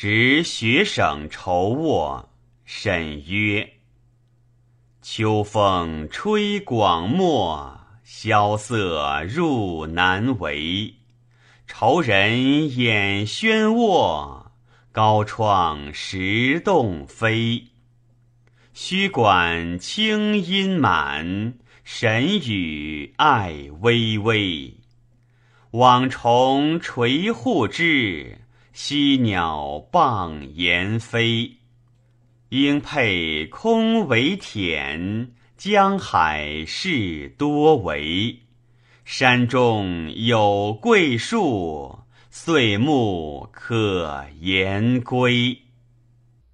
执学省筹卧，沈曰：“秋风吹广漠，萧瑟入南帷。愁人眼轩卧，高窗石洞飞。虚管清音满，神语爱微微。网虫垂户织，栖鸟傍岩飞。应佩空为田，江海事多为。山中有桂树，岁暮可言归。